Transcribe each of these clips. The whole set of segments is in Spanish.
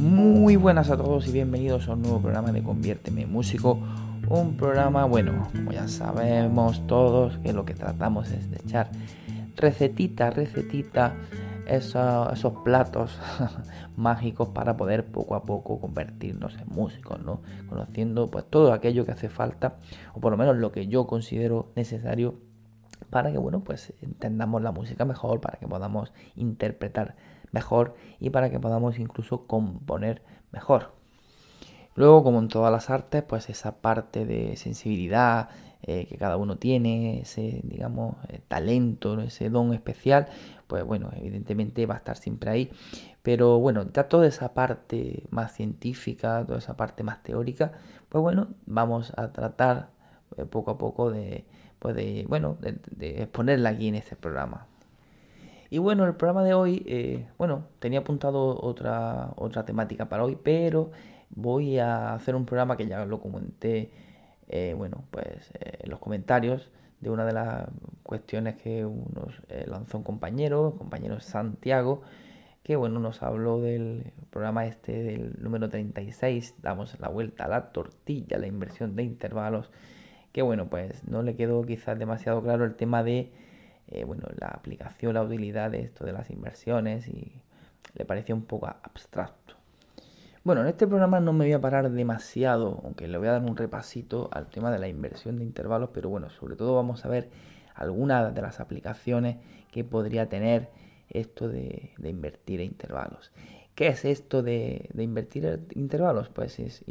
Muy buenas a todos y bienvenidos a un nuevo programa de Conviérteme en Músico. Un programa, bueno, como ya sabemos todos, que lo que tratamos es de echar recetita, recetita, esos, platos mágicos para poder poco a poco convertirnos en músicos, ¿no? Conociendo pues todo aquello que hace falta, o por lo menos lo que yo considero necesario para que, bueno, pues entendamos la música mejor, para que podamos interpretar mejor y para que podamos incluso componer mejor. Luego, como en todas las artes, pues esa parte de sensibilidad eh, que cada uno tiene, ese, digamos, eh, talento, ese don especial, pues bueno, evidentemente va a estar siempre ahí. Pero bueno, ya toda esa parte más científica, toda esa parte más teórica, pues bueno, vamos a tratar eh, poco a poco de, pues de bueno, de exponerla aquí en este programa. Y bueno, el programa de hoy, eh, bueno, tenía apuntado otra, otra temática para hoy, pero voy a hacer un programa que ya lo comenté, eh, bueno, pues eh, en los comentarios de una de las cuestiones que nos lanzó un compañero, compañero Santiago, que bueno, nos habló del programa este del número 36, damos la vuelta a la tortilla, la inversión de intervalos, que bueno, pues no le quedó quizás demasiado claro el tema de eh, bueno, la aplicación, la utilidad de esto de las inversiones y le parecía un poco abstracto. Bueno, en este programa no me voy a parar demasiado, aunque le voy a dar un repasito al tema de la inversión de intervalos, pero bueno, sobre todo vamos a ver algunas de las aplicaciones que podría tener esto de, invertir en intervalos. ¿Qué es esto de, de invertir intervalos? Pues es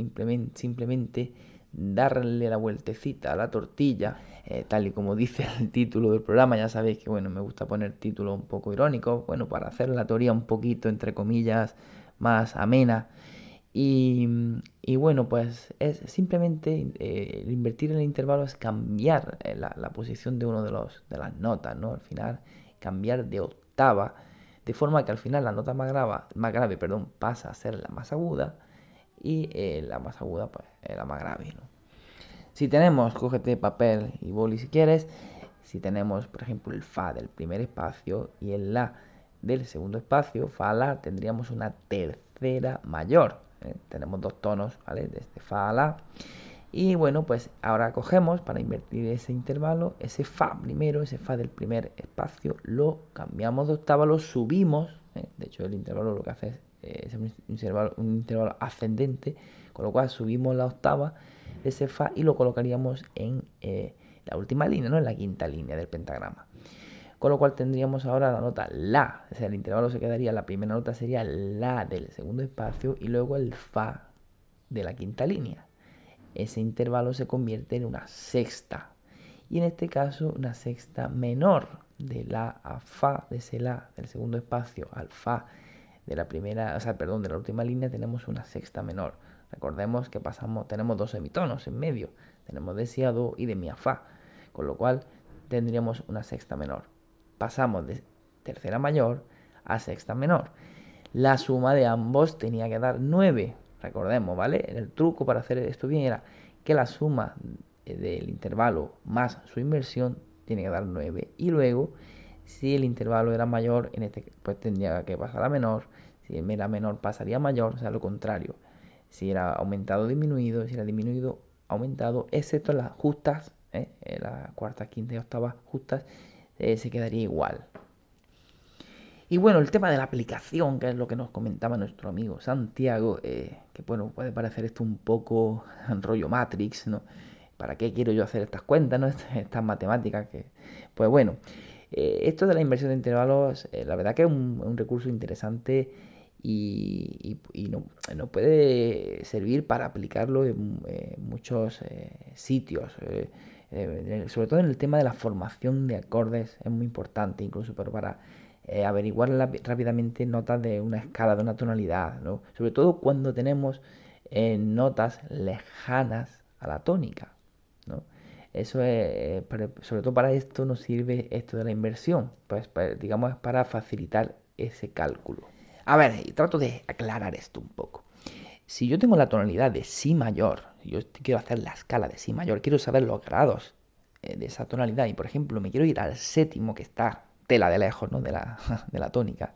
simplemente darle la vueltecita a la tortilla, eh, tal y como dice el título del programa, ya sabéis que bueno, me gusta poner títulos un poco irónicos, bueno, para hacer la teoría un poquito, entre comillas, más amena. Y, bueno, pues es simplemente eh, invertir en el intervalo es cambiar eh, la, posición de uno de los de las notas, ¿no? Al final, cambiar de octava, de forma que al final la nota más grave, más grave perdón, pasa a ser la más aguda y eh, la más aguda pues la más grave. Si tenemos, cógete papel y boli si quieres, si tenemos por ejemplo el Fa del primer espacio y el La del segundo espacio, Fa La, tendríamos una tercera mayor. ¿eh? Tenemos dos tonos, ¿vale? Desde Fa a La. Y bueno, pues ahora cogemos para invertir ese intervalo, ese Fa primero, ese Fa del primer espacio, lo cambiamos de octava, lo subimos. ¿Eh? De hecho, el intervalo lo que hace es es un intervalo, ascendente, con lo cual subimos la octava de ese Fa y lo colocaríamos en eh, la última línea, ¿no? en la quinta línea del pentagrama. Con lo cual tendríamos ahora la nota La, o sea, el intervalo se quedaría, la primera nota sería La del segundo espacio y luego el Fa de la quinta línea. Ese intervalo se convierte en una sexta y en este caso una sexta menor de La a Fa, de ese La del segundo espacio al Fa de la primera, o sea, perdón, de la última línea tenemos una sexta menor. Recordemos que pasamos, tenemos dos semitonos en medio, tenemos de y de mi a fa, con lo cual tendríamos una sexta menor. Pasamos de tercera mayor a sexta menor. La suma de ambos tenía que dar 9. Recordemos, ¿vale? El truco para hacer esto bien era que la suma del intervalo más su inversión tiene que dar 9. Y luego si el intervalo era mayor, en este pues tendría que pasar a menor. Si era menor, pasaría a mayor, o sea, lo contrario. Si era aumentado, disminuido, si era disminuido, aumentado, excepto las justas, ¿eh? las cuartas, quinta y octavas justas, eh, se quedaría igual. Y bueno, el tema de la aplicación, que es lo que nos comentaba nuestro amigo Santiago, eh, que bueno, puede parecer esto un poco rollo Matrix, ¿no? ¿Para qué quiero yo hacer estas cuentas, ¿no? Estas matemáticas que... Pues bueno, eh, esto de la inversión de intervalos, eh, la verdad que es un, recurso interesante y, no, puede servir para aplicarlo en, muchos eh, sitios. sobre todo en el tema de la formación de acordes es muy importante, incluso para averiguar rápidamente notas de una escala, de una tonalidad. Sobre todo cuando tenemos notas lejanas a la tónica. Eso es, sobre todo para esto nos sirve esto de la inversión, pues digamos es para facilitar ese cálculo. A ver, y trato de aclarar esto un poco. Si yo tengo la tonalidad de Si mayor, yo quiero hacer la escala de Si mayor, quiero saber los grados eh, de esa tonalidad y por ejemplo me quiero ir al séptimo que está tela de lejos ¿no? de, la, de la tónica,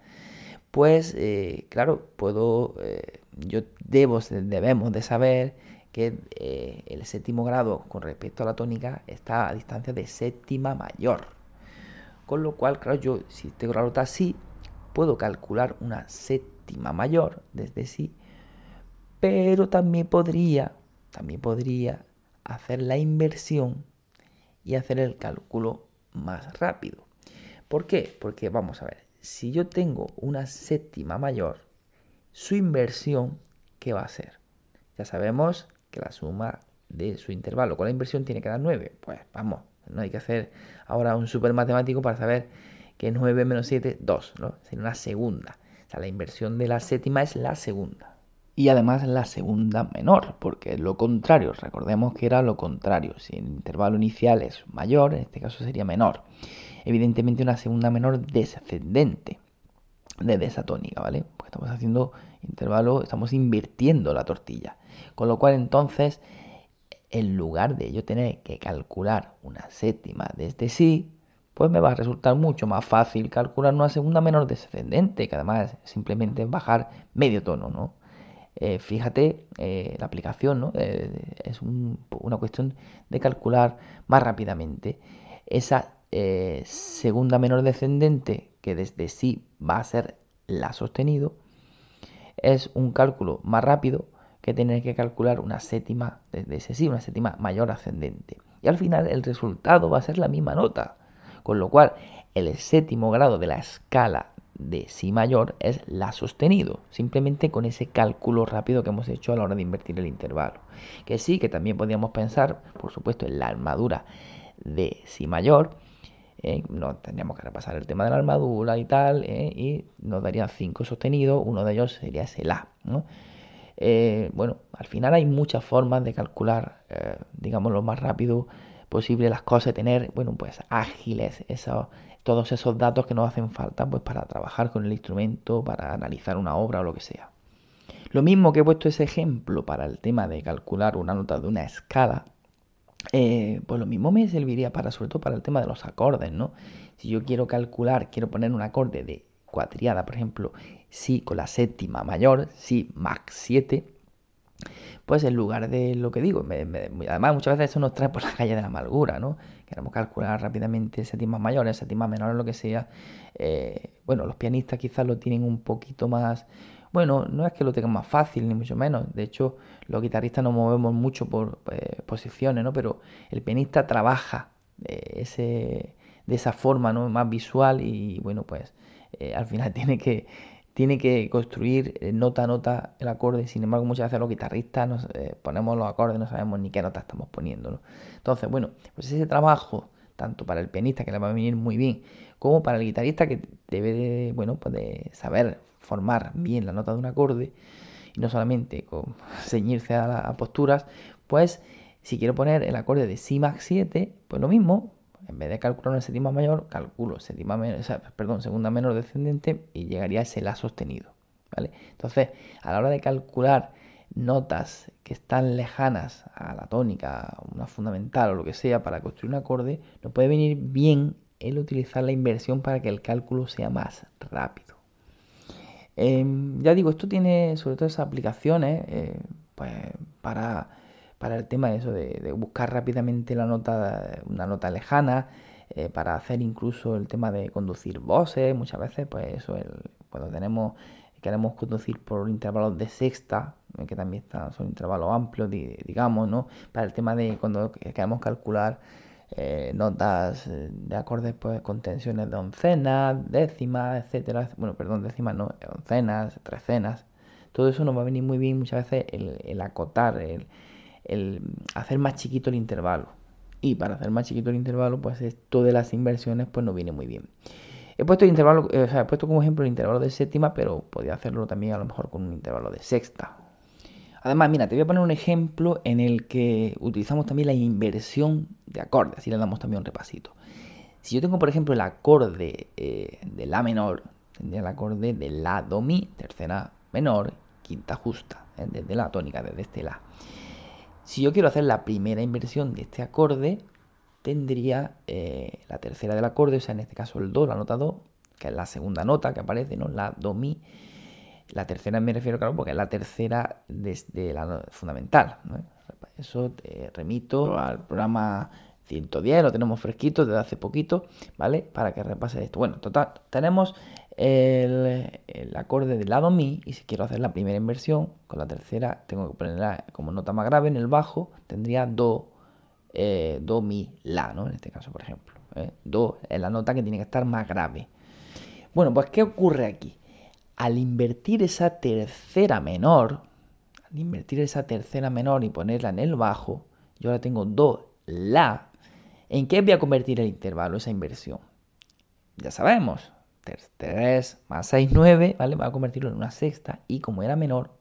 pues eh, claro, puedo, eh, yo debo, debemos de saber que el séptimo grado con respecto a la tónica está a distancia de séptima mayor. Con lo cual, claro, yo si tengo la nota así, puedo calcular una séptima mayor desde sí, pero también podría, también podría hacer la inversión y hacer el cálculo más rápido. ¿Por qué? Porque vamos a ver, si yo tengo una séptima mayor, su inversión, ¿qué va a ser? Ya sabemos que la suma de su intervalo con la inversión tiene que dar 9. Pues vamos, no hay que hacer ahora un super matemático para saber que 9 menos 7, 2, ¿no? Sería una segunda. O sea, la inversión de la séptima es la segunda y además la segunda menor, porque es lo contrario, recordemos que era lo contrario, si el intervalo inicial es mayor, en este caso sería menor. Evidentemente una segunda menor descendente de esa tónica, ¿vale? Pues estamos haciendo intervalo, estamos invirtiendo la tortilla. Con lo cual entonces, en lugar de yo tener que calcular una séptima desde sí, pues me va a resultar mucho más fácil calcular una segunda menor descendente, que además simplemente bajar medio tono, ¿no? Eh, fíjate, eh, la aplicación ¿no? Eh, es una cuestión de calcular más rápidamente. Esa segunda menor descendente, que desde sí va a ser la sostenido, es un cálculo más rápido que tener que calcular una séptima desde ese sí, una séptima mayor ascendente. Y al final el resultado va a ser la misma nota. Con lo cual, el séptimo grado de la escala de Si mayor es La sostenido, simplemente con ese cálculo rápido que hemos hecho a la hora de invertir el intervalo. Que sí, que también podríamos pensar, por supuesto, en la armadura de Si mayor. Eh, no tendríamos que repasar el tema de la armadura y tal, eh, y nos darían 5 sostenidos, uno de ellos sería ese La. Eh, bueno, al final hay muchas formas de calcular, digamos, lo más rápido posible las cosas, tener, bueno, pues ágiles todos esos datos que nos hacen falta pues, para trabajar con el instrumento, para analizar una obra o lo que sea. Lo mismo que he puesto ese ejemplo para el tema de calcular una nota de una escala, eh, pues lo mismo me serviría para, sobre todo para el tema de los acordes, ¿no? Si yo quiero calcular, quiero poner un acorde de cuatriada, por ejemplo, si con la séptima mayor, si max 7, pues en lugar de lo que digo, además muchas veces eso nos trae por la calle de la amargura, ¿no? Queremos calcular rápidamente séptimas mayores, séptimas menores, lo que sea. Eh, bueno, los pianistas quizás lo tienen un poquito más... Bueno, no es que lo tengan más fácil, ni mucho menos. De hecho, los guitarristas nos movemos mucho por eh, posiciones, ¿no? Pero el pianista trabaja de, ese, de esa forma, ¿no? Más visual y, bueno, pues eh, al final tiene que tiene que construir eh, nota a nota el acorde. Sin embargo, muchas veces los guitarristas nos eh, ponemos los acordes, no sabemos ni qué nota estamos poniendo. Entonces, bueno, pues ese trabajo, tanto para el pianista, que le va a venir muy bien, como para el guitarrista, que debe de, bueno, pues saber formar bien la nota de un acorde, y no solamente con ceñirse a, a posturas, pues si quiero poner el acorde de Si max 7, pues lo mismo, en vez de calcular una séptima mayor, calculo séptima perdón, segunda menor descendente y llegaría a ese La sostenido. ¿vale? Entonces, a la hora de calcular notas que están lejanas a la tónica, una fundamental o lo que sea para construir un acorde, nos puede venir bien el utilizar la inversión para que el cálculo sea más rápido. Em, ya digo, esto tiene sobre todo esas aplicaciones eh, pues, para para el tema de eso, de, buscar rápidamente la nota, una nota lejana, eh, para hacer incluso el tema de conducir voces, muchas veces, pues eso, cuando tenemos, queremos conducir por intervalos de sexta, eh, que también son intervalos amplios, digamos, ¿no? Para el tema de cuando queremos calcular eh, notas de acordes pues con tensiones de oncenas, décimas, etcétera, bueno, perdón, décimas no, oncenas, trecenas, todo eso nos va a venir muy bien muchas veces el, el acotar, el, el hacer más chiquito el intervalo. Y para hacer más chiquito el intervalo, pues esto de las inversiones pues no viene muy bien. Eh, he puesto como ejemplo el intervalo de séptima, pero podría hacerlo también a lo mejor con un intervalo de sexta. Además, mira, te voy a poner un ejemplo en el que utilizamos también la inversión de acordes, así le damos también un repasito. Si yo tengo, por ejemplo, el acorde eh, de La menor, tendría el acorde de La, Do, Mi, tercera menor, quinta justa, ¿eh? desde la tónica, desde este La. Si yo quiero hacer la primera inversión de este acorde, tendría eh, la tercera del acorde, o sea, en este caso el Do, la nota Do, que es la segunda nota que aparece, ¿no? La, Do, Mi. La tercera me refiero, claro, porque es la tercera desde la fundamental. Eso te remito al programa 110, lo tenemos fresquito desde hace poquito, ¿vale? Para que repase esto. Bueno, total, tenemos el, acorde del lado mi y si quiero hacer la primera inversión con la tercera tengo que ponerla como nota más grave en el bajo, tendría do, eh, do, mi, la, ¿no? En este caso, por ejemplo. ¿eh? Do es la nota que tiene que estar más grave. Bueno, pues ¿qué ocurre aquí? Al invertir esa tercera menor, al invertir esa tercera menor y ponerla en el bajo, yo ahora tengo do, la. ¿En qué voy a convertir el intervalo, esa inversión? Ya sabemos, 3 más 6, 9, ¿vale? Va a convertirlo en una sexta y como era menor,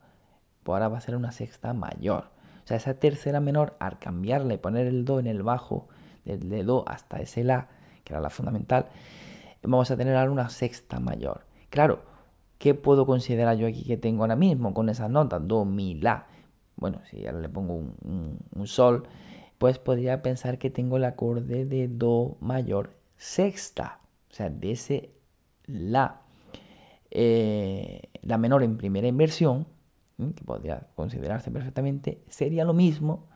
pues ahora va a ser una sexta mayor. O sea, esa tercera menor, al cambiarle y poner el do en el bajo, desde do hasta ese la, que era la fundamental, vamos a tener ahora una sexta mayor. Claro, ¿qué puedo considerar yo aquí que tengo ahora mismo con esas notas? Do, mi, la. Bueno, si ahora le pongo un sol, pues podría pensar que tengo el acorde de do mayor sexta. O sea, de ese la, eh, la menor en primera inversión, que podría considerarse perfectamente, sería lo mismo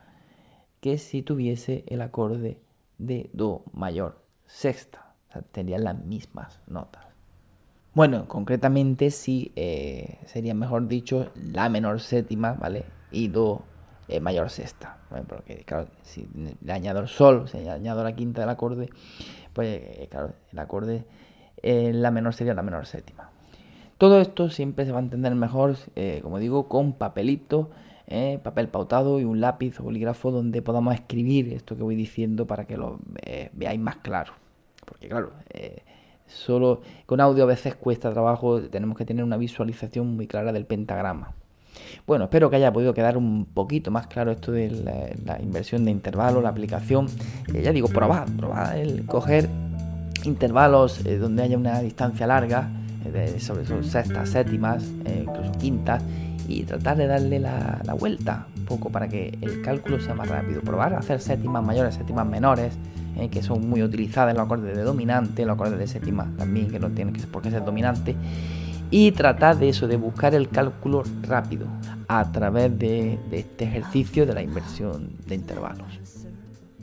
que si tuviese el acorde de Do mayor sexta. O sea, tendrían las mismas notas. Bueno, concretamente sí eh, sería mejor dicho la menor séptima, ¿vale? Y Do eh, mayor sexta. Porque claro, si le añado el sol, si le añado la quinta del acorde, pues claro, el acorde eh, la menor sería la menor séptima. Todo esto siempre se va a entender mejor, eh, como digo, con papelito, eh, papel pautado y un lápiz o bolígrafo donde podamos escribir esto que voy diciendo para que lo veáis más claro. Porque claro, solo con audio a veces cuesta trabajo, tenemos que tener una visualización muy clara del pentagrama. Bueno, espero que haya podido quedar un poquito más claro esto de la, inversión de intervalo, la aplicación. ya digo, probad, probad el coger intervalos eh, donde haya una distancia larga, eh, sobre todo sextas, séptimas, eh, incluso quintas, y tratar de darle la, vuelta un poco para que el cálculo sea más rápido. Probar a hacer séptimas mayores, séptimas menores, que son muy utilizadas en los acordes de dominante, los acordes de séptima también, que no tienen que ser por qué ser dominante. Y tratar de eso, de buscar el cálculo rápido a través de este ejercicio de la inversión de intervalos.